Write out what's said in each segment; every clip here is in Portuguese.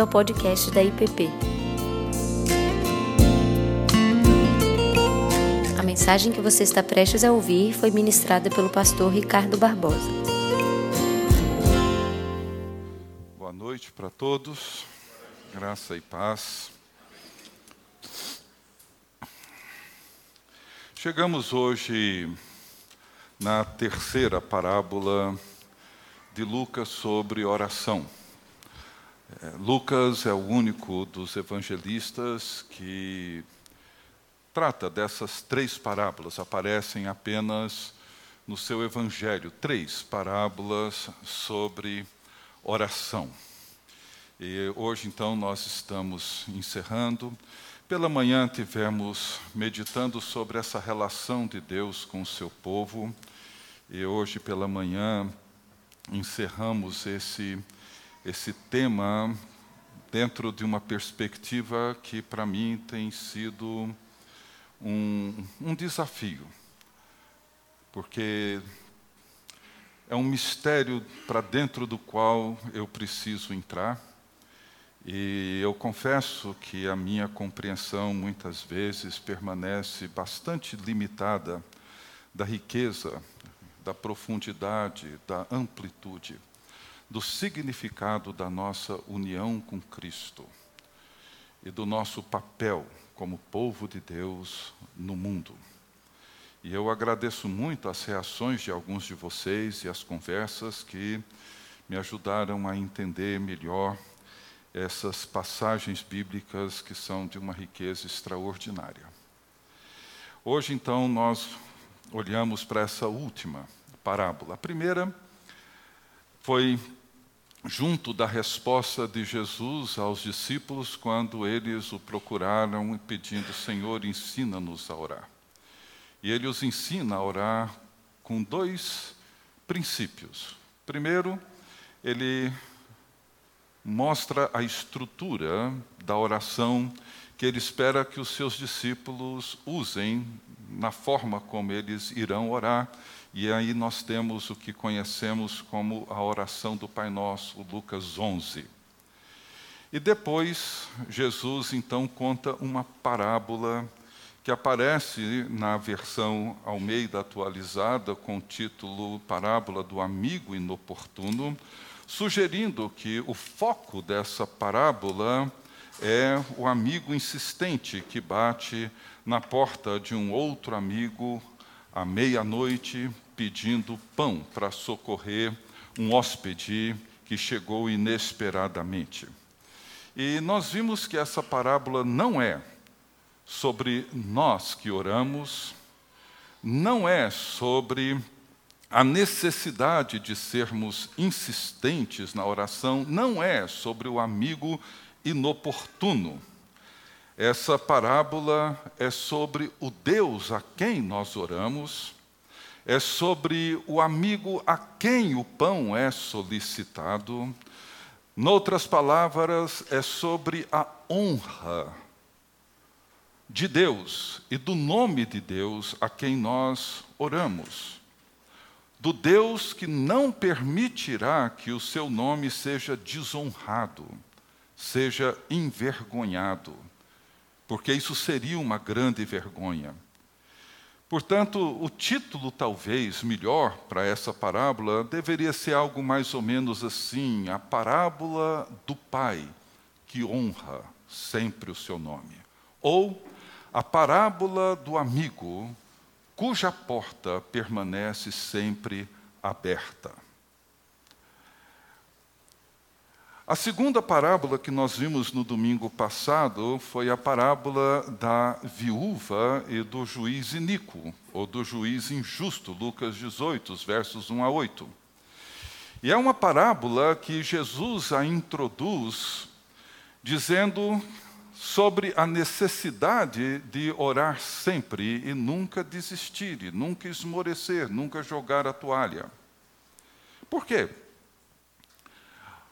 bem-vindo ao podcast da IPP. A mensagem que você está prestes a ouvir foi ministrada pelo pastor Ricardo Barbosa. Boa noite para todos, graça e paz. Chegamos hoje na terceira parábola de Lucas sobre oração. É, Lucas é o único dos evangelistas que trata dessas três parábolas, aparecem apenas no seu evangelho, três parábolas sobre oração. E hoje, então, nós estamos encerrando. Pela manhã tivemos meditando sobre essa relação de Deus com o seu povo, e hoje pela manhã encerramos esse esse tema dentro de uma perspectiva que para mim tem sido um, um desafio, porque é um mistério para dentro do qual eu preciso entrar. E eu confesso que a minha compreensão muitas vezes permanece bastante limitada da riqueza, da profundidade, da amplitude do significado da nossa união com Cristo e do nosso papel como povo de Deus no mundo. E eu agradeço muito as reações de alguns de vocês e as conversas que me ajudaram a entender melhor essas passagens bíblicas que são de uma riqueza extraordinária. Hoje, então, nós olhamos para essa última parábola. A primeira foi junto da resposta de Jesus aos discípulos quando eles o procuraram pedindo: Senhor, ensina-nos a orar. E ele os ensina a orar com dois princípios. Primeiro, ele mostra a estrutura da oração que ele espera que os seus discípulos usem na forma como eles irão orar e aí nós temos o que conhecemos como a oração do Pai Nosso, Lucas 11. E depois, Jesus então conta uma parábola que aparece na versão Almeida atualizada com o título Parábola do Amigo Inoportuno, sugerindo que o foco dessa parábola é o amigo insistente que bate na porta de um outro amigo à meia-noite, pedindo pão para socorrer um hóspede que chegou inesperadamente. E nós vimos que essa parábola não é sobre nós que oramos, não é sobre a necessidade de sermos insistentes na oração, não é sobre o amigo inoportuno essa parábola é sobre o Deus a quem nós oramos, é sobre o amigo a quem o pão é solicitado. Noutras palavras, é sobre a honra de Deus e do nome de Deus a quem nós oramos. Do Deus que não permitirá que o seu nome seja desonrado, seja envergonhado porque isso seria uma grande vergonha. Portanto, o título talvez melhor para essa parábola deveria ser algo mais ou menos assim: a parábola do pai que honra sempre o seu nome, ou a parábola do amigo cuja porta permanece sempre aberta. A segunda parábola que nós vimos no domingo passado foi a parábola da viúva e do juiz iníquo, ou do juiz injusto, Lucas 18, versos 1 a 8. E é uma parábola que Jesus a introduz dizendo sobre a necessidade de orar sempre e nunca desistir, e nunca esmorecer, nunca jogar a toalha. Por quê?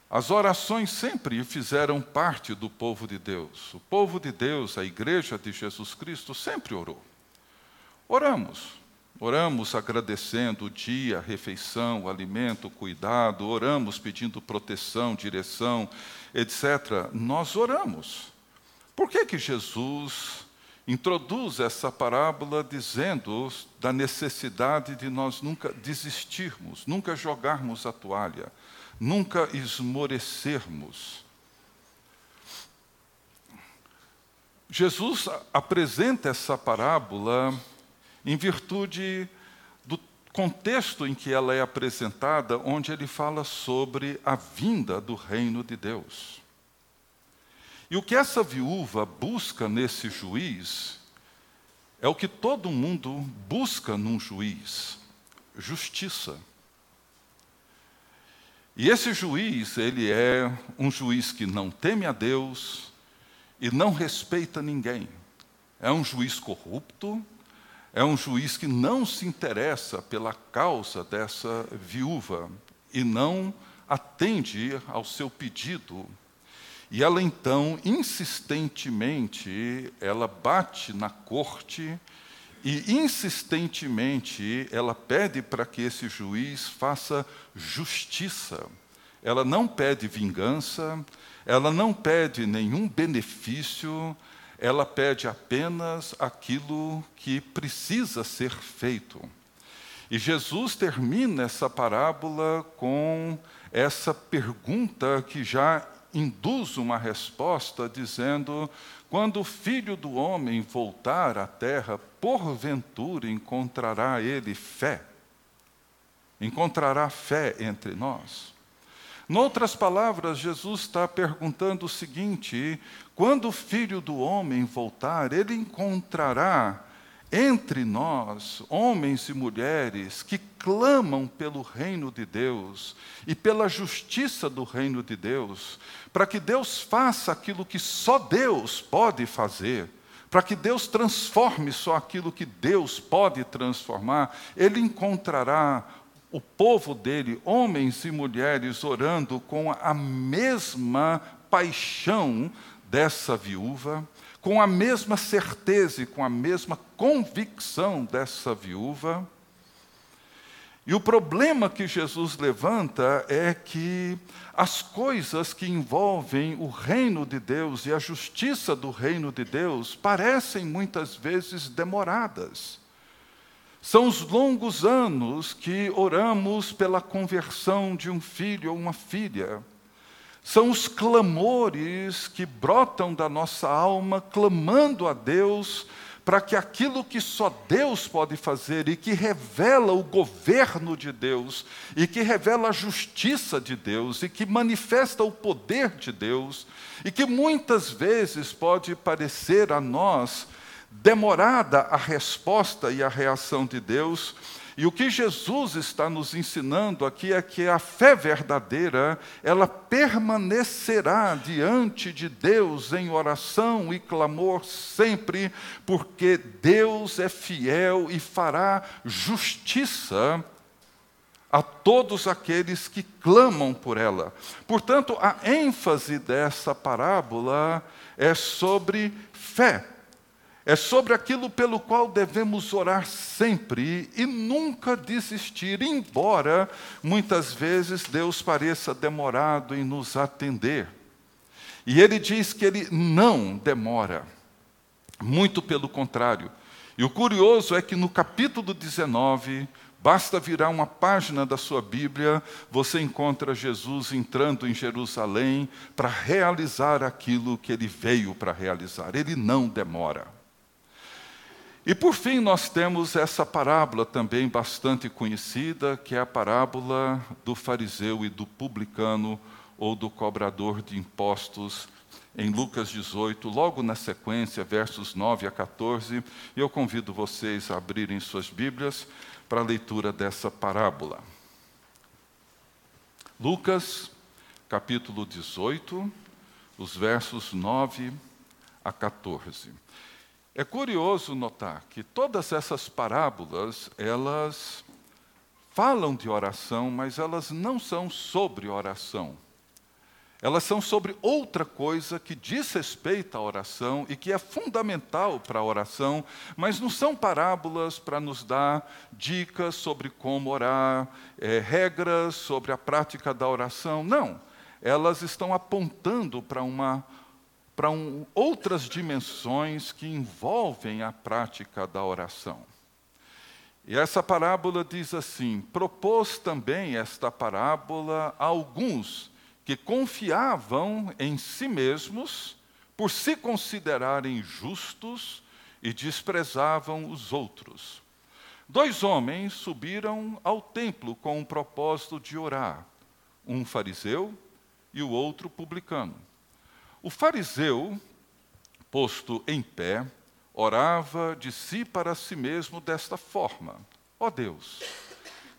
As orações sempre fizeram parte do povo de Deus. O povo de Deus, a igreja de Jesus Cristo, sempre orou. Oramos. Oramos agradecendo o dia, a refeição, o alimento, o cuidado, oramos pedindo proteção, direção, etc. Nós oramos. Por que que Jesus introduz essa parábola dizendo da necessidade de nós nunca desistirmos, nunca jogarmos a toalha, nunca esmorecermos? Jesus apresenta essa parábola em virtude do contexto em que ela é apresentada, onde ele fala sobre a vinda do reino de Deus. E o que essa viúva busca nesse juiz é o que todo mundo busca num juiz: justiça. E esse juiz, ele é um juiz que não teme a Deus e não respeita ninguém. É um juiz corrupto, é um juiz que não se interessa pela causa dessa viúva e não atende ao seu pedido. E ela então, insistentemente, ela bate na corte e insistentemente ela pede para que esse juiz faça justiça. Ela não pede vingança, ela não pede nenhum benefício, ela pede apenas aquilo que precisa ser feito. E Jesus termina essa parábola com essa pergunta que já induz uma resposta, dizendo: Quando o filho do homem voltar à terra, porventura encontrará ele fé? Encontrará fé entre nós? Noutras palavras, Jesus está perguntando o seguinte: quando o filho do homem voltar, ele encontrará entre nós homens e mulheres que clamam pelo reino de Deus e pela justiça do reino de Deus, para que Deus faça aquilo que só Deus pode fazer para que Deus transforme só aquilo que Deus pode transformar, Ele encontrará o povo dele, homens e mulheres, orando com a mesma paixão dessa viúva, com a mesma certeza e com a mesma convicção dessa viúva. E o problema que Jesus levanta é que as coisas que envolvem o reino de Deus e a justiça do reino de Deus parecem muitas vezes demoradas. São os longos anos que oramos pela conversão de um filho ou uma filha. São os clamores que brotam da nossa alma, clamando a Deus para que aquilo que só Deus pode fazer e que revela o governo de Deus, e que revela a justiça de Deus, e que manifesta o poder de Deus, e que muitas vezes pode parecer a nós demorada a resposta e a reação de Deus. E o que Jesus está nos ensinando aqui é que a fé verdadeira, ela permanecerá diante de Deus em oração e clamor sempre, porque Deus é fiel e fará justiça a todos aqueles que clamam por ela. Portanto, a ênfase dessa parábola é sobre fé é sobre aquilo pelo qual devemos orar sempre e nunca desistir, embora muitas vezes Deus pareça demorado em nos atender. E ele diz que ele não demora, muito pelo contrário. E o curioso é que no capítulo 19, Basta virar uma página da sua Bíblia, você encontra Jesus entrando em Jerusalém para realizar aquilo que ele veio para realizar. Ele não demora. E por fim, nós temos essa parábola também bastante conhecida, que é a parábola do fariseu e do publicano, ou do cobrador de impostos, em Lucas 18, logo na sequência, versos 9 a 14. E eu convido vocês a abrirem suas Bíblias para a leitura dessa parábola. Lucas, capítulo 18, os versos 9 a 14. É curioso notar que todas essas parábolas, elas falam de oração, mas elas não são sobre oração. Elas são sobre outra coisa que diz respeito à oração e que é fundamental para a oração, mas não são parábolas para nos dar dicas sobre como orar, é, regras sobre a prática da oração. Não. Elas estão apontando para uma para um, outras dimensões que envolvem a prática da oração. E essa parábola diz assim: propôs também esta parábola a alguns que confiavam em si mesmos por se considerarem justos e desprezavam os outros. Dois homens subiram ao templo com o propósito de orar, um fariseu e o outro publicano. O fariseu, posto em pé, orava de si para si mesmo desta forma: Ó oh Deus,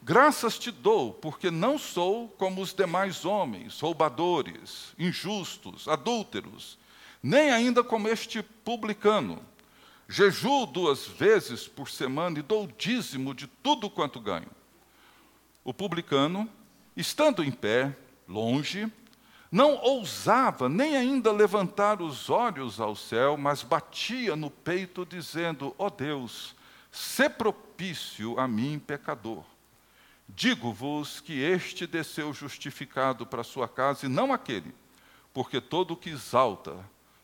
graças te dou, porque não sou como os demais homens, roubadores, injustos, adúlteros, nem ainda como este publicano. Jejuo duas vezes por semana e dou dízimo de tudo quanto ganho. O publicano, estando em pé, longe, não ousava nem ainda levantar os olhos ao céu, mas batia no peito, dizendo: Ó oh Deus, se propício a mim, pecador. Digo-vos que este desceu justificado para sua casa e não aquele, porque todo o que exalta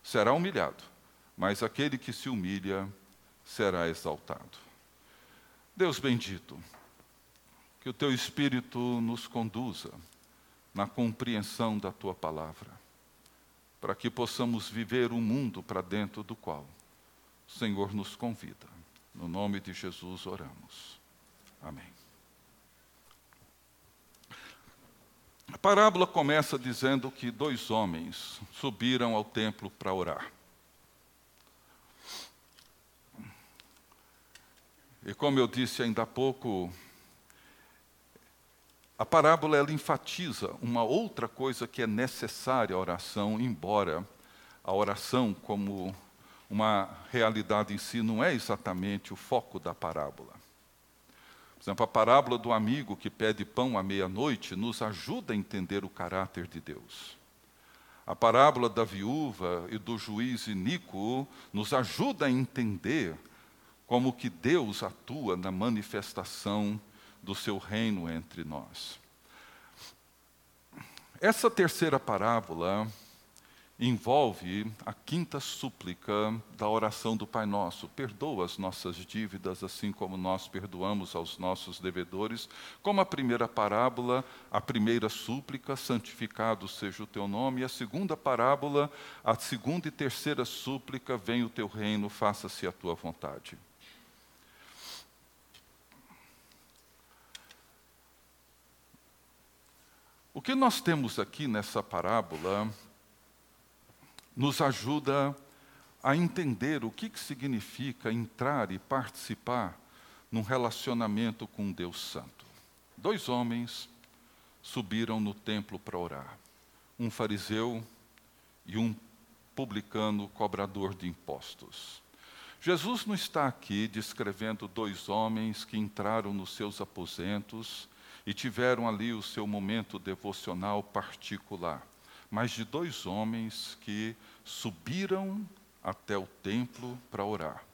será humilhado, mas aquele que se humilha será exaltado. Deus bendito, que o teu Espírito nos conduza na compreensão da tua palavra, para que possamos viver o mundo para dentro do qual o Senhor nos convida. No nome de Jesus oramos. Amém. A parábola começa dizendo que dois homens subiram ao templo para orar. E como eu disse ainda há pouco, a parábola ela enfatiza uma outra coisa que é necessária à oração, embora a oração como uma realidade em si não é exatamente o foco da parábola. Por exemplo, a parábola do amigo que pede pão à meia-noite nos ajuda a entender o caráter de Deus. A parábola da viúva e do juiz iníquo nos ajuda a entender como que Deus atua na manifestação do seu reino entre nós. Essa terceira parábola envolve a quinta súplica da oração do Pai Nosso. Perdoa as nossas dívidas, assim como nós perdoamos aos nossos devedores. Como a primeira parábola, a primeira súplica, santificado seja o teu nome. E a segunda parábola, a segunda e terceira súplica, vem o teu reino, faça-se a tua vontade. O que nós temos aqui nessa parábola nos ajuda a entender o que, que significa entrar e participar num relacionamento com Deus Santo. Dois homens subiram no templo para orar, um fariseu e um publicano cobrador de impostos. Jesus não está aqui descrevendo dois homens que entraram nos seus aposentos e tiveram ali o seu momento devocional particular, mas de dois homens que subiram até o templo para orar.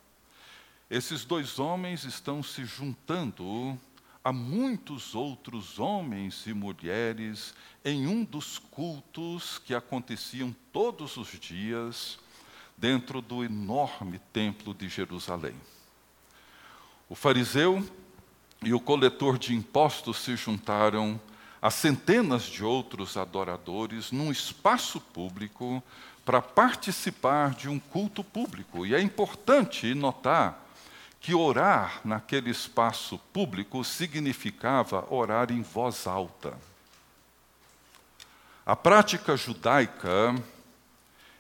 Esses dois homens estão se juntando a muitos outros homens e mulheres em um dos cultos que aconteciam todos os dias dentro do enorme templo de Jerusalém. O fariseu e o coletor de impostos se juntaram a centenas de outros adoradores num espaço público para participar de um culto público. E é importante notar que orar naquele espaço público significava orar em voz alta. A prática judaica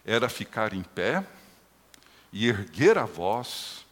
era ficar em pé e erguer a voz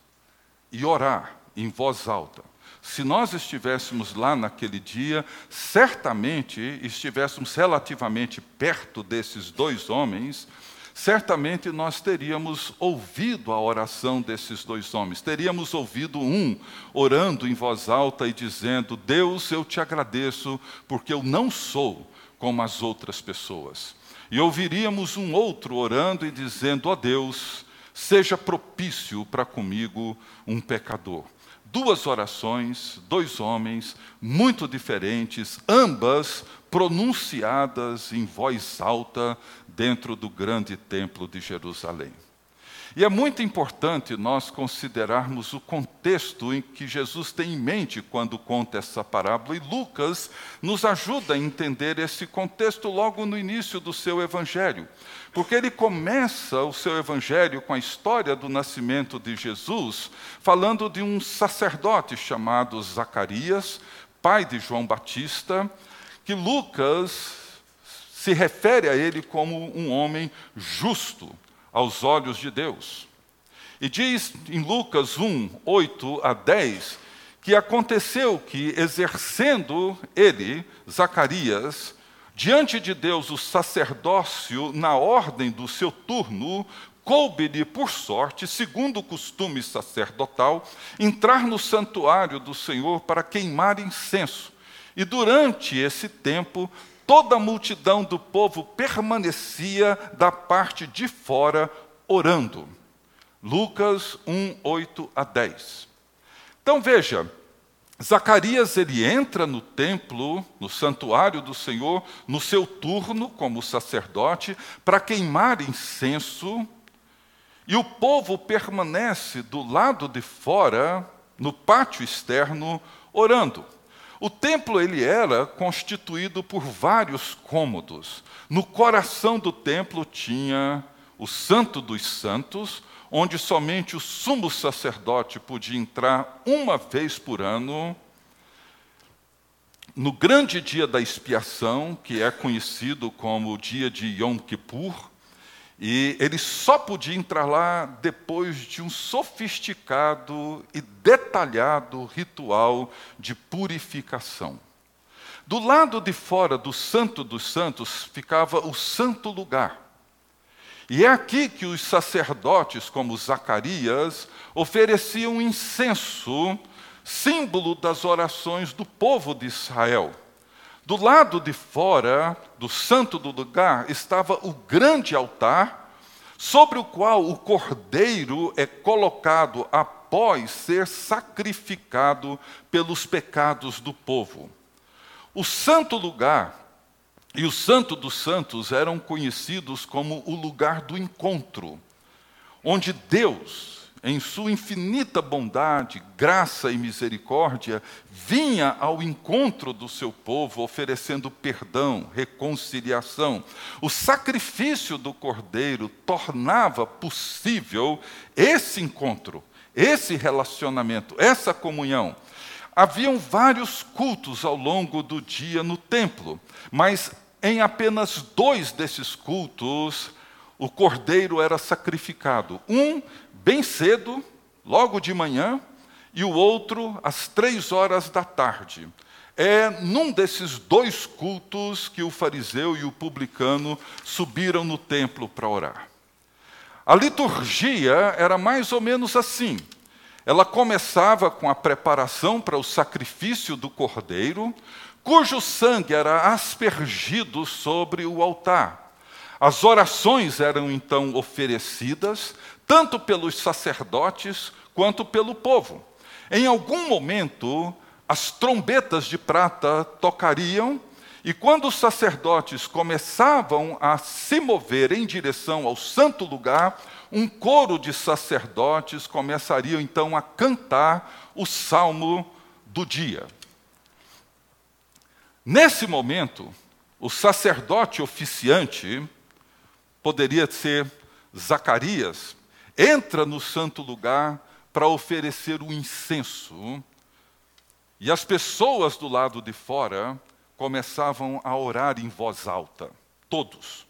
e orar em voz alta. Se nós estivéssemos lá naquele dia, certamente estivéssemos relativamente perto desses dois homens, certamente nós teríamos ouvido a oração desses dois homens. Teríamos ouvido um orando em voz alta e dizendo: Deus, eu te agradeço, porque eu não sou como as outras pessoas. e ouviríamos um outro orando e dizendo: Ó oh Deus, seja propício para comigo, um pecador. Duas orações, dois homens, muito diferentes, ambas pronunciadas em voz alta dentro do grande templo de Jerusalém. E é muito importante nós considerarmos o contexto em que Jesus tem em mente quando conta essa parábola, e Lucas nos ajuda a entender esse contexto logo no início do seu evangelho, porque ele começa o seu evangelho com a história do nascimento de Jesus, falando de um sacerdote chamado Zacarias, pai de João Batista, que Lucas se refere a ele como um homem justo aos olhos de Deus. E diz em Lucas 1, 8 a 10, que aconteceu que, exercendo ele, Zacarias, diante de Deus o sacerdócio na ordem do seu turno, coube-lhe por sorte, segundo o costume sacerdotal, entrar no santuário do Senhor para queimar incenso. E durante esse tempo toda a multidão do povo permanecia da parte de fora orando. Lucas 1, 8 a 10. Então veja, Zacarias ele entra no templo, no santuário do Senhor, no seu turno como sacerdote, para queimar incenso, e o povo permanece do lado de fora, no pátio externo, orando. O templo ele era constituído por vários cômodos. No coração do templo tinha o Santo dos Santos, onde somente o sumo sacerdote podia entrar uma vez por ano. No grande dia da expiação, que é conhecido como o dia de Yom Kippur, e ele só podia entrar lá depois de um sofisticado e detalhado ritual de purificação. Do lado de fora do Santo dos Santos ficava o santo lugar. E é aqui que os sacerdotes, como Zacarias, ofereciam incenso, símbolo das orações do povo de Israel. Do lado de fora do santo do lugar estava o grande altar, sobre o qual o cordeiro é colocado após ser sacrificado pelos pecados do povo. O santo lugar e o santo dos santos eram conhecidos como o lugar do encontro, onde Deus em sua infinita bondade, graça e misericórdia, vinha ao encontro do seu povo, oferecendo perdão, reconciliação. O sacrifício do cordeiro tornava possível esse encontro, esse relacionamento, essa comunhão. Haviam vários cultos ao longo do dia no templo, mas em apenas dois desses cultos, o cordeiro era sacrificado. Um bem cedo, logo de manhã, e o outro às três horas da tarde. É num desses dois cultos que o fariseu e o publicano subiram no templo para orar. A liturgia era mais ou menos assim. Ela começava com a preparação para o sacrifício do cordeiro, cujo sangue era aspergido sobre o altar. As orações eram então oferecidas, tanto pelos sacerdotes quanto pelo povo. Em algum momento, as trombetas de prata tocariam, e quando os sacerdotes começavam a se mover em direção ao santo lugar, um coro de sacerdotes começaria então a cantar o salmo do dia. Nesse momento, o sacerdote oficiante poderia ser Zacarias, entra no santo lugar para oferecer o incenso, e as pessoas do lado de fora começavam a orar em voz alta, todos.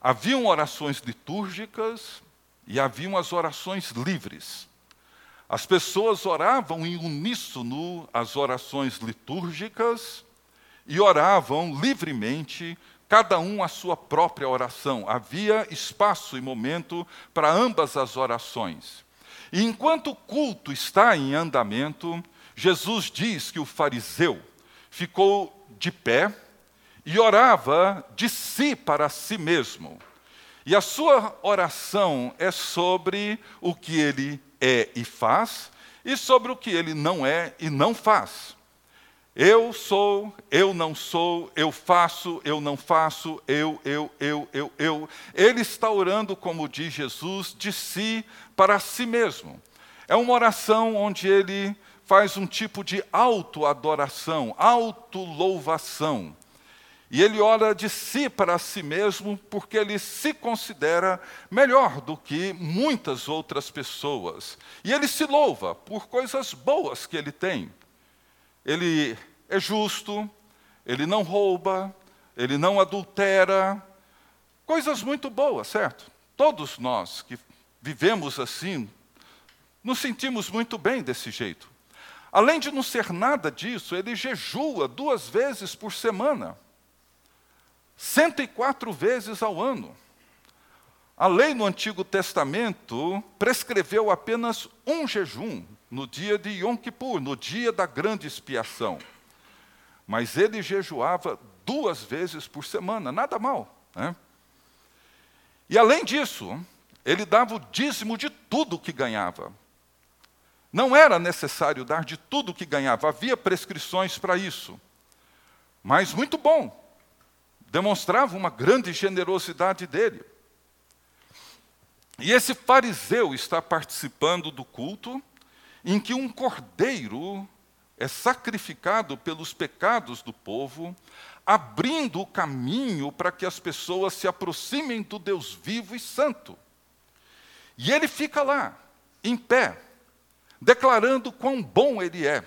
Haviam orações litúrgicas e haviam as orações livres. As pessoas oravam em uníssono as orações litúrgicas e oravam livremente cada um a sua própria oração. Havia espaço e momento para ambas as orações. E enquanto o culto está em andamento, Jesus diz que o fariseu ficou de pé e orava de si para si mesmo. E a sua oração é sobre o que ele é e faz, e sobre o que ele não é e não faz. Eu sou, eu não sou, eu faço, eu não faço, eu, eu, eu, eu, eu. Ele está orando, como diz Jesus, de si para si mesmo. É uma oração onde ele faz um tipo de autoadoração, autolouvação. E ele ora de si para si mesmo porque ele se considera melhor do que muitas outras pessoas. E ele se louva por coisas boas que ele tem ele é justo, ele não rouba, ele não adultera. Coisas muito boas, certo? Todos nós que vivemos assim, nos sentimos muito bem desse jeito. Além de não ser nada disso, ele jejua duas vezes por semana, 104 vezes ao ano. A lei no Antigo Testamento prescreveu apenas um jejum, no dia de Yom Kippur, no dia da grande expiação. Mas ele jejuava duas vezes por semana, nada mal. Né? E além disso, ele dava o dízimo de tudo que ganhava. Não era necessário dar de tudo que ganhava, havia prescrições para isso. Mas muito bom, demonstrava uma grande generosidade dele. E esse fariseu está participando do culto em que um cordeiro é sacrificado pelos pecados do povo, abrindo o caminho para que as pessoas se aproximem do Deus vivo e santo. E ele fica lá, em pé, declarando quão bom ele é.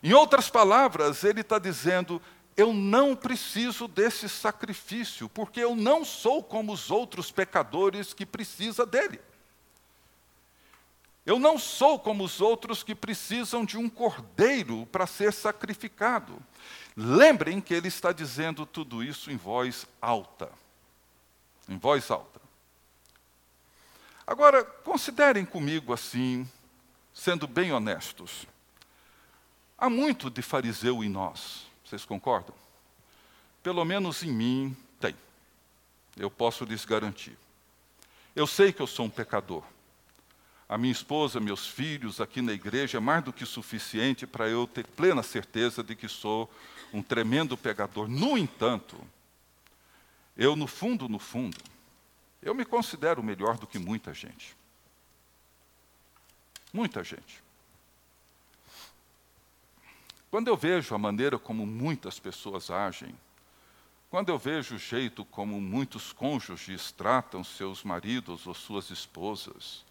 Em outras palavras, ele está dizendo: eu não preciso desse sacrifício, porque eu não sou como os outros pecadores que precisa dele. Eu não sou como os outros que precisam de um cordeiro para ser sacrificado. Lembrem que ele está dizendo tudo isso em voz alta. Em voz alta. Agora, considerem comigo assim, sendo bem honestos. Há muito de fariseu em nós, vocês concordam? Pelo menos em mim tem. Eu posso lhes garantir. Eu sei que eu sou um pecador a minha esposa, meus filhos aqui na igreja é mais do que suficiente para eu ter plena certeza de que sou um tremendo pecador. No entanto, eu, no fundo, no fundo, eu me considero melhor do que muita gente. Muita gente. Quando eu vejo a maneira como muitas pessoas agem, quando eu vejo o jeito como muitos cônjuges tratam seus maridos ou suas esposas,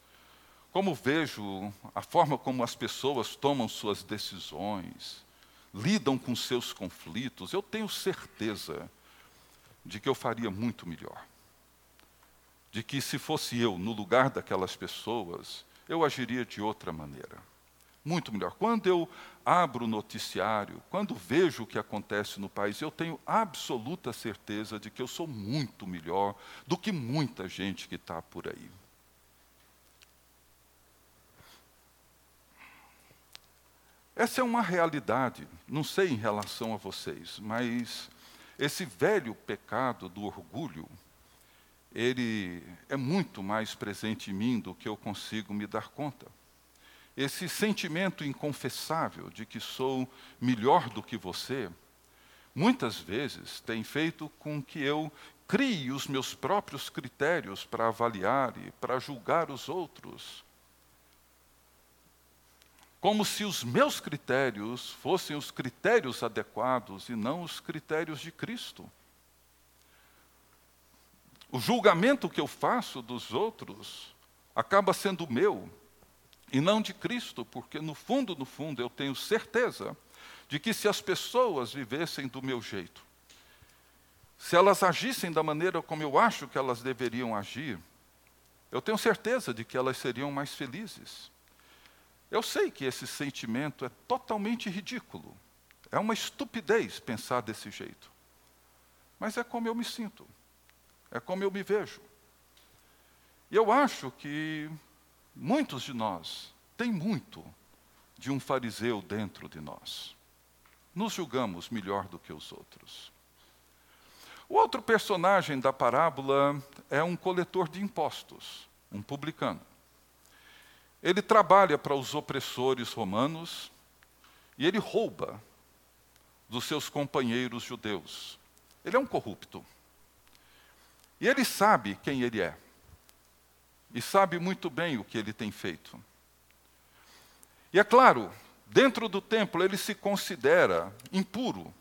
como vejo a forma como as pessoas tomam suas decisões, lidam com seus conflitos, eu tenho certeza de que eu faria muito melhor. De que se fosse eu no lugar daquelas pessoas, eu agiria de outra maneira. Muito melhor. Quando eu abro o noticiário, quando vejo o que acontece no país, eu tenho absoluta certeza de que eu sou muito melhor do que muita gente que está por aí. Essa é uma realidade, não sei em relação a vocês, mas esse velho pecado do orgulho, ele é muito mais presente em mim do que eu consigo me dar conta. Esse sentimento inconfessável de que sou melhor do que você, muitas vezes tem feito com que eu crie os meus próprios critérios para avaliar e para julgar os outros como se os meus critérios fossem os critérios adequados e não os critérios de Cristo. O julgamento que eu faço dos outros acaba sendo meu e não de Cristo, porque no fundo, no fundo, eu tenho certeza de que se as pessoas vivessem do meu jeito, se elas agissem da maneira como eu acho que elas deveriam agir, eu tenho certeza de que elas seriam mais felizes. Eu sei que esse sentimento é totalmente ridículo. É uma estupidez pensar desse jeito. Mas é como eu me sinto. É como eu me vejo. E eu acho que muitos de nós têm muito de um fariseu dentro de nós. Nos julgamos melhor do que os outros. O outro personagem da parábola é um coletor de impostos, um publicano. Ele trabalha para os opressores romanos e ele rouba dos seus companheiros judeus. Ele é um corrupto. E ele sabe quem ele é. E sabe muito bem o que ele tem feito. E é claro, dentro do templo ele se considera impuro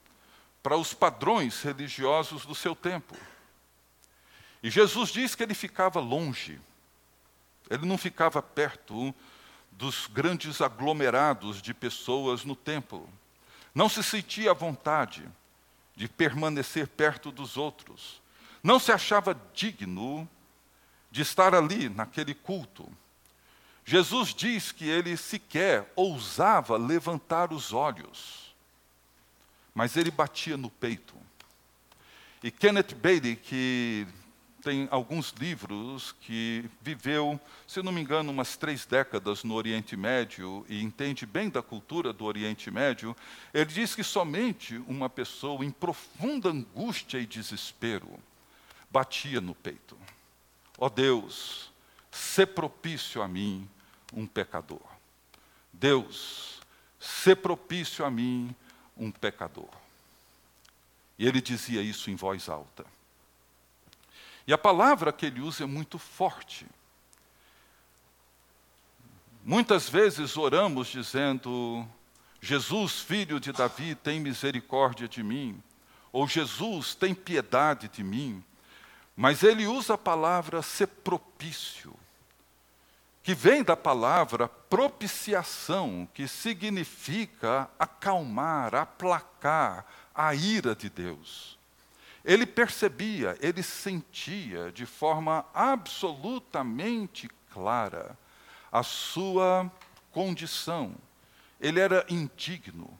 para os padrões religiosos do seu tempo. E Jesus diz que ele ficava longe, ele não ficava perto dos grandes aglomerados de pessoas no templo. Não se sentia à vontade de permanecer perto dos outros. Não se achava digno de estar ali, naquele culto. Jesus diz que ele sequer ousava levantar os olhos, mas ele batia no peito. E Kenneth Bailey, que tem alguns livros que viveu, se não me engano, umas três décadas no Oriente Médio e entende bem da cultura do Oriente Médio, ele diz que somente uma pessoa em profunda angústia e desespero batia no peito. Ó oh Deus, se propício a mim, um pecador. Deus, se propício a mim, um pecador. E ele dizia isso em voz alta. E a palavra que ele usa é muito forte. Muitas vezes oramos dizendo: Jesus, filho de Davi, tem misericórdia de mim. Ou Jesus, tem piedade de mim. Mas ele usa a palavra ser propício, que vem da palavra propiciação, que significa acalmar, aplacar a ira de Deus. Ele percebia, ele sentia de forma absolutamente clara a sua condição. Ele era indigno,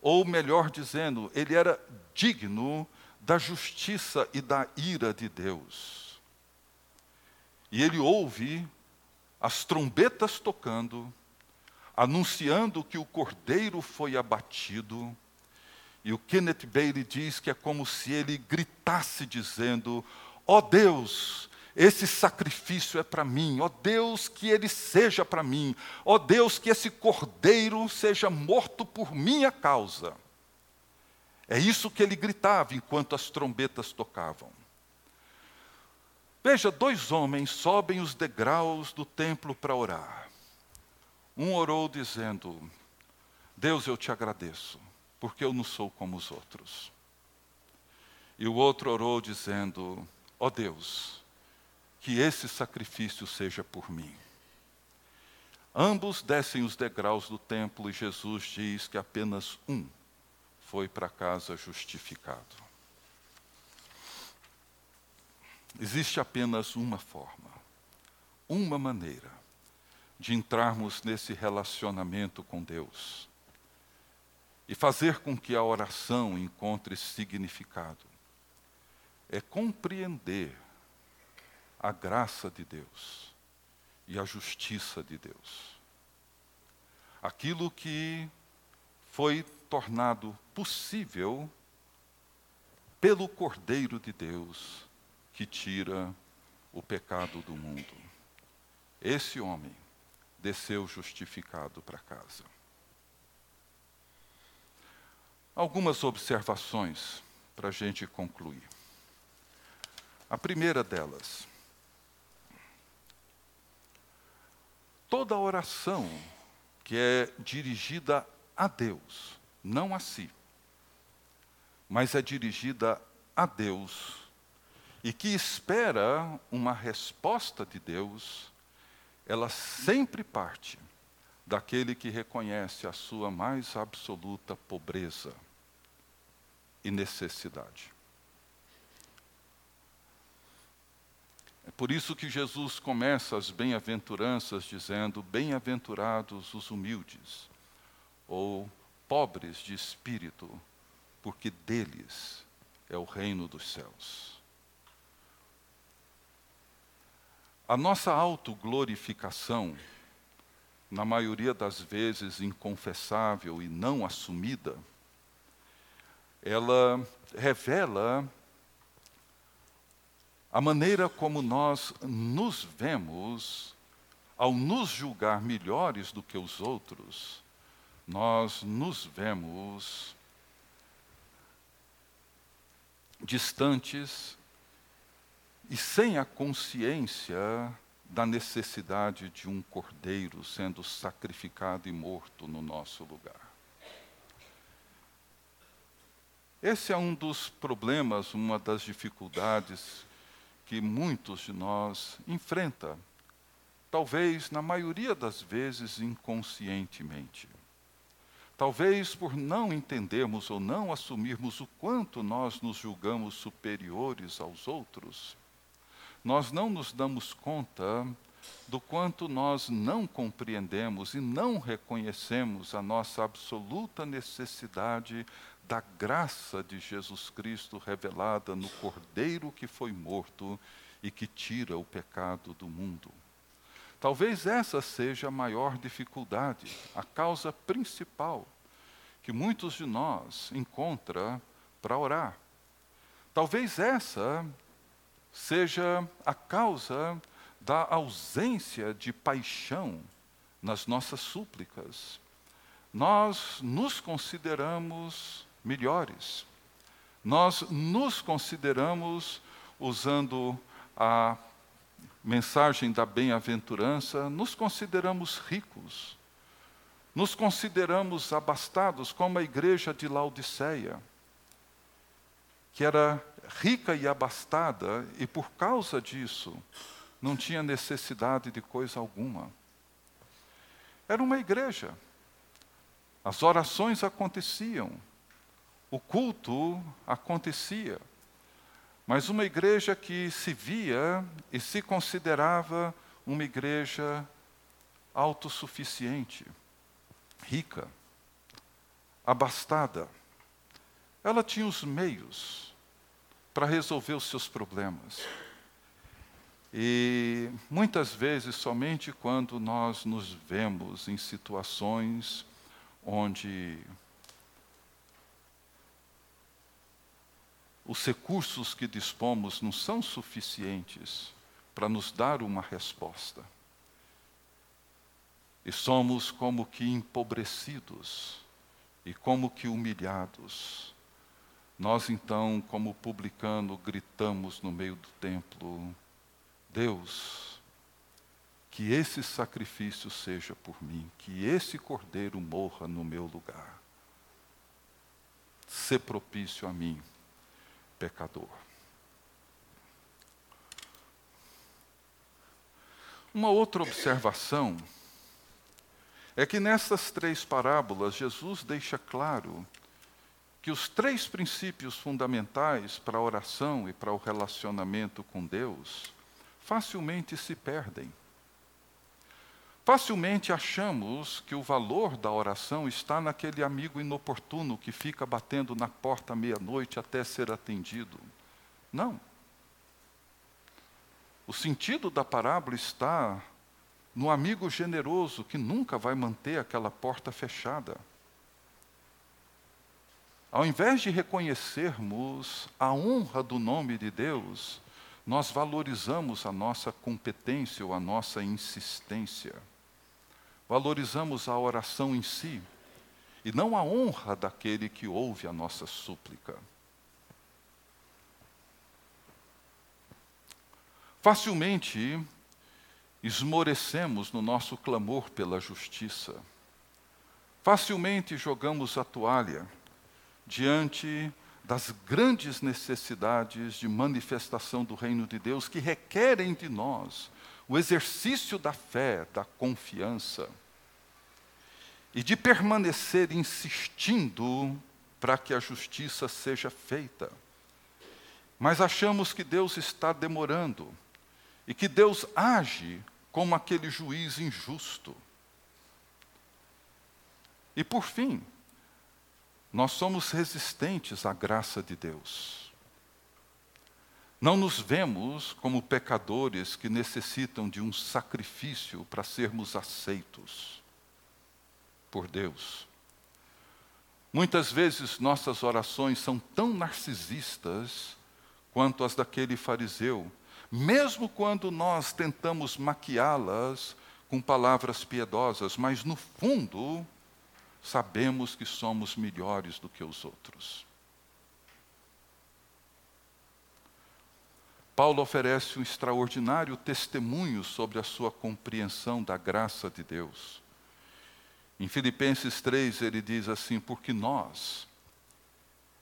ou melhor dizendo, ele era digno da justiça e da ira de Deus. E ele ouve as trombetas tocando, anunciando que o cordeiro foi abatido e o Kenneth Bailey diz que é como se ele gritasse dizendo: Ó oh Deus, esse sacrifício é para mim, ó oh Deus, que ele seja para mim, ó oh Deus, que esse cordeiro seja morto por minha causa. É isso que ele gritava enquanto as trombetas tocavam. Veja, dois homens sobem os degraus do templo para orar. Um orou dizendo: Deus, eu te agradeço porque eu não sou como os outros. E o outro orou dizendo: Ó oh Deus, que esse sacrifício seja por mim. Ambos descem os degraus do templo e Jesus diz que apenas um foi para casa justificado. Existe apenas uma forma, uma maneira de entrarmos nesse relacionamento com Deus e fazer com que a oração encontre significado. É compreender a graça de Deus e a justiça de Deus. Aquilo que foi tornado possível pelo Cordeiro de Deus que tira o pecado do mundo. Esse homem desceu justificado para casa. Algumas observações para a gente concluir. A primeira delas. Toda oração que é dirigida a Deus, não a si, mas é dirigida a Deus e que espera uma resposta de Deus, ela sempre parte daquele que reconhece a sua mais absoluta pobreza e necessidade. É por isso que Jesus começa as bem-aventuranças dizendo: Bem-aventurados os humildes, ou pobres de espírito, porque deles é o reino dos céus. A nossa autoglorificação, na maioria das vezes inconfessável e não assumida, ela revela a maneira como nós nos vemos, ao nos julgar melhores do que os outros, nós nos vemos distantes e sem a consciência da necessidade de um cordeiro sendo sacrificado e morto no nosso lugar. Esse é um dos problemas, uma das dificuldades que muitos de nós enfrentam, talvez na maioria das vezes inconscientemente. Talvez por não entendermos ou não assumirmos o quanto nós nos julgamos superiores aos outros, nós não nos damos conta do quanto nós não compreendemos e não reconhecemos a nossa absoluta necessidade da graça de Jesus Cristo revelada no Cordeiro que foi morto e que tira o pecado do mundo. Talvez essa seja a maior dificuldade, a causa principal que muitos de nós encontram para orar. Talvez essa seja a causa da ausência de paixão nas nossas súplicas. Nós nos consideramos melhores. Nós nos consideramos, usando a mensagem da bem-aventurança, nos consideramos ricos. Nos consideramos abastados, como a igreja de Laodiceia, que era rica e abastada, e por causa disso, não tinha necessidade de coisa alguma. Era uma igreja. As orações aconteciam, o culto acontecia, mas uma igreja que se via e se considerava uma igreja autossuficiente, rica, abastada. Ela tinha os meios para resolver os seus problemas. E muitas vezes, somente quando nós nos vemos em situações onde os recursos que dispomos não são suficientes para nos dar uma resposta. E somos como que empobrecidos e como que humilhados. Nós então, como publicano, gritamos no meio do templo: Deus, que esse sacrifício seja por mim, que esse cordeiro morra no meu lugar. Se propício a mim pecador. Uma outra observação é que nessas três parábolas Jesus deixa claro que os três princípios fundamentais para a oração e para o relacionamento com Deus facilmente se perdem. Facilmente achamos que o valor da oração está naquele amigo inoportuno que fica batendo na porta meia-noite até ser atendido. Não. O sentido da parábola está no amigo generoso que nunca vai manter aquela porta fechada. Ao invés de reconhecermos a honra do nome de Deus, nós valorizamos a nossa competência ou a nossa insistência valorizamos a oração em si e não a honra daquele que ouve a nossa súplica. Facilmente esmorecemos no nosso clamor pela justiça. Facilmente jogamos a toalha diante das grandes necessidades de manifestação do reino de Deus que requerem de nós o exercício da fé, da confiança, e de permanecer insistindo para que a justiça seja feita. Mas achamos que Deus está demorando e que Deus age como aquele juiz injusto. E por fim, nós somos resistentes à graça de Deus. Não nos vemos como pecadores que necessitam de um sacrifício para sermos aceitos por Deus. Muitas vezes nossas orações são tão narcisistas quanto as daquele fariseu mesmo quando nós tentamos maquiá-las com palavras piedosas, mas no fundo sabemos que somos melhores do que os outros. Paulo oferece um extraordinário testemunho sobre a sua compreensão da graça de Deus. Em Filipenses 3, ele diz assim: Porque nós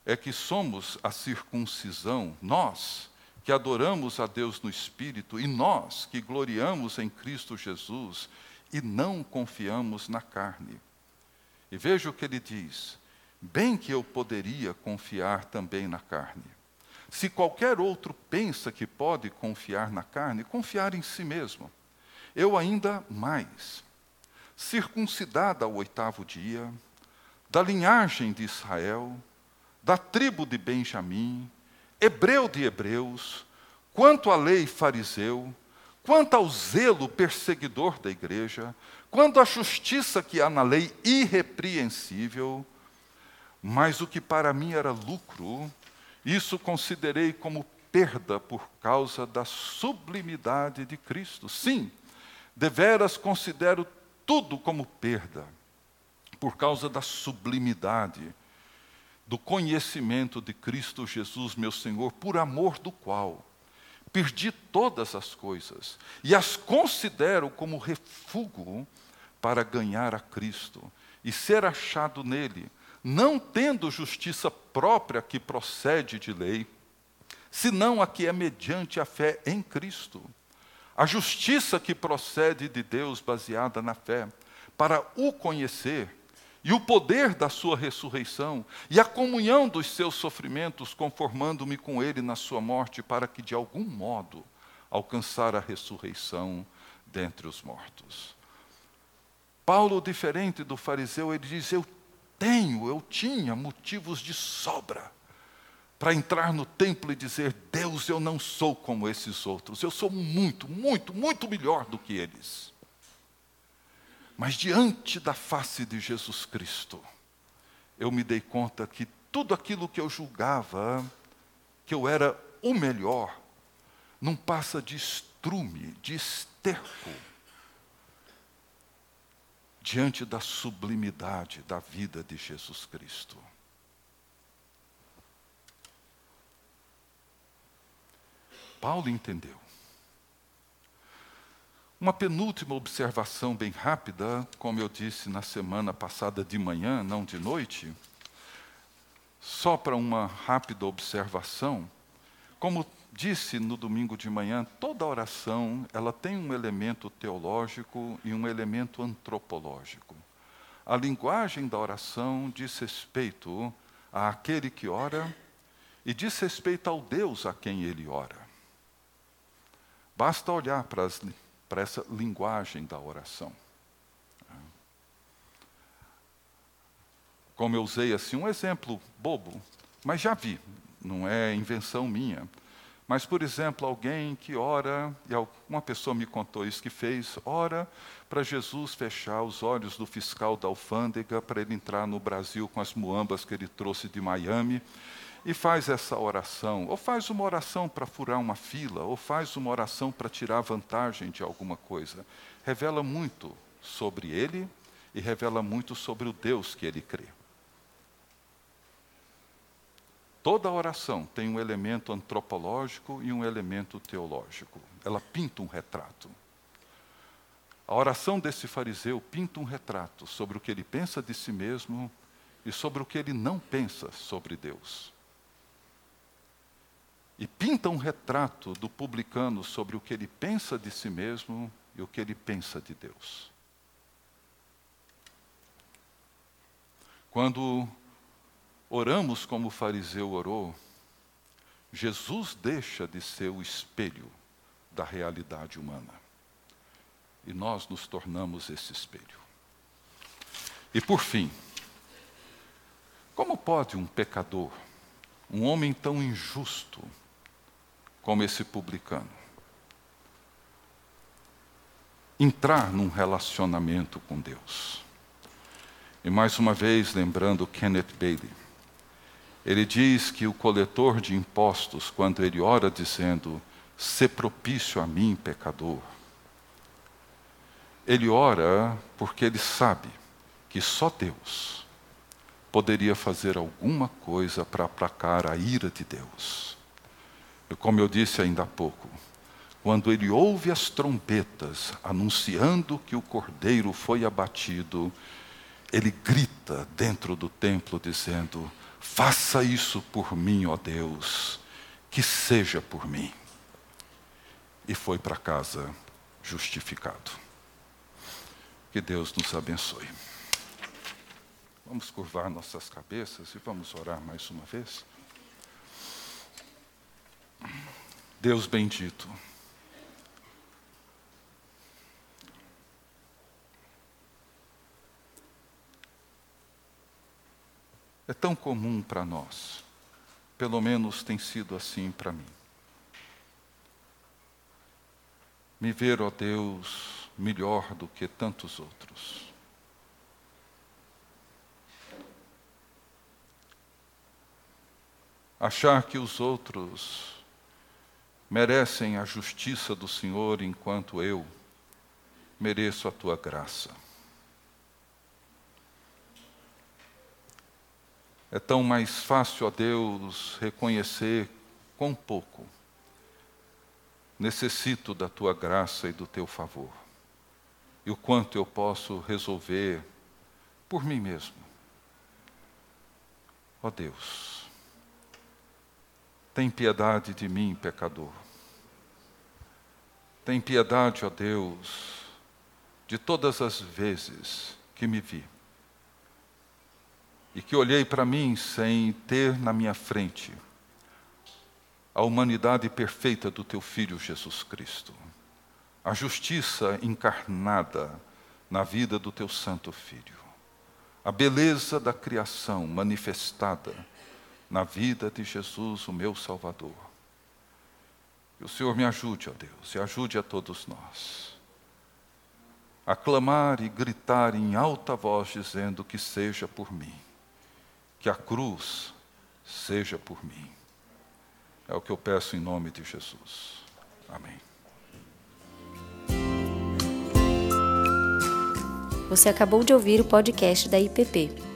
é que somos a circuncisão, nós que adoramos a Deus no Espírito e nós que gloriamos em Cristo Jesus e não confiamos na carne. E veja o que ele diz: Bem que eu poderia confiar também na carne. Se qualquer outro pensa que pode confiar na carne, confiar em si mesmo. Eu ainda mais. Circuncidada ao oitavo dia, da linhagem de Israel, da tribo de Benjamim, hebreu de hebreus, quanto à lei fariseu, quanto ao zelo perseguidor da igreja, quanto à justiça que há na lei irrepreensível, mas o que para mim era lucro, isso considerei como perda por causa da sublimidade de Cristo. Sim, deveras considero tudo como perda, por causa da sublimidade, do conhecimento de Cristo Jesus, meu Senhor, por amor do qual perdi todas as coisas e as considero como refúgio para ganhar a Cristo e ser achado nele não tendo justiça própria que procede de lei, senão a que é mediante a fé em Cristo. A justiça que procede de Deus baseada na fé, para o conhecer e o poder da sua ressurreição e a comunhão dos seus sofrimentos, conformando-me com ele na sua morte, para que de algum modo alcançar a ressurreição dentre os mortos. Paulo, diferente do fariseu, ele diz: Eu tenho, eu tinha motivos de sobra para entrar no templo e dizer: Deus, eu não sou como esses outros, eu sou muito, muito, muito melhor do que eles. Mas diante da face de Jesus Cristo, eu me dei conta que tudo aquilo que eu julgava que eu era o melhor, não passa de estrume, de esterco diante da sublimidade da vida de Jesus Cristo. Paulo entendeu. Uma penúltima observação bem rápida, como eu disse na semana passada de manhã, não de noite, só para uma rápida observação, como disse no domingo de manhã, toda oração ela tem um elemento teológico e um elemento antropológico. A linguagem da oração diz respeito àquele que ora e diz respeito ao Deus a quem ele ora. Basta olhar para, as, para essa linguagem da oração. Como eu usei assim um exemplo bobo, mas já vi, não é invenção minha. Mas, por exemplo, alguém que ora, e uma pessoa me contou isso que fez, ora para Jesus fechar os olhos do fiscal da alfândega para ele entrar no Brasil com as muambas que ele trouxe de Miami, e faz essa oração, ou faz uma oração para furar uma fila, ou faz uma oração para tirar vantagem de alguma coisa. Revela muito sobre ele e revela muito sobre o Deus que ele crê. Toda oração tem um elemento antropológico e um elemento teológico. Ela pinta um retrato. A oração desse fariseu pinta um retrato sobre o que ele pensa de si mesmo e sobre o que ele não pensa sobre Deus. E pinta um retrato do publicano sobre o que ele pensa de si mesmo e o que ele pensa de Deus. Quando oramos como o fariseu orou, Jesus deixa de ser o espelho da realidade humana. E nós nos tornamos esse espelho. E por fim, como pode um pecador, um homem tão injusto como esse publicano, entrar num relacionamento com Deus? E mais uma vez, lembrando Kenneth Bailey, ele diz que o coletor de impostos, quando ele ora dizendo: ser propício a mim, pecador. Ele ora porque ele sabe que só Deus poderia fazer alguma coisa para aplacar a ira de Deus. Como eu disse ainda há pouco, quando ele ouve as trombetas anunciando que o cordeiro foi abatido, ele grita dentro do templo dizendo: Faça isso por mim, ó Deus, que seja por mim. E foi para casa justificado. Que Deus nos abençoe. Vamos curvar nossas cabeças e vamos orar mais uma vez. Deus bendito. É tão comum para nós, pelo menos tem sido assim para mim. Me ver, ó Deus, melhor do que tantos outros. Achar que os outros merecem a justiça do Senhor enquanto eu mereço a tua graça. É tão mais fácil a Deus reconhecer quão pouco necessito da tua graça e do teu favor, e o quanto eu posso resolver por mim mesmo. Ó Deus, tem piedade de mim, pecador. Tem piedade, ó Deus, de todas as vezes que me vi. E que olhei para mim sem ter na minha frente a humanidade perfeita do teu filho Jesus Cristo, a justiça encarnada na vida do teu santo filho, a beleza da criação manifestada na vida de Jesus, o meu Salvador. Que o Senhor me ajude, ó Deus, e ajude a todos nós a clamar e gritar em alta voz, dizendo que seja por mim que a cruz seja por mim. É o que eu peço em nome de Jesus. Amém. Você acabou de ouvir o podcast da IPP.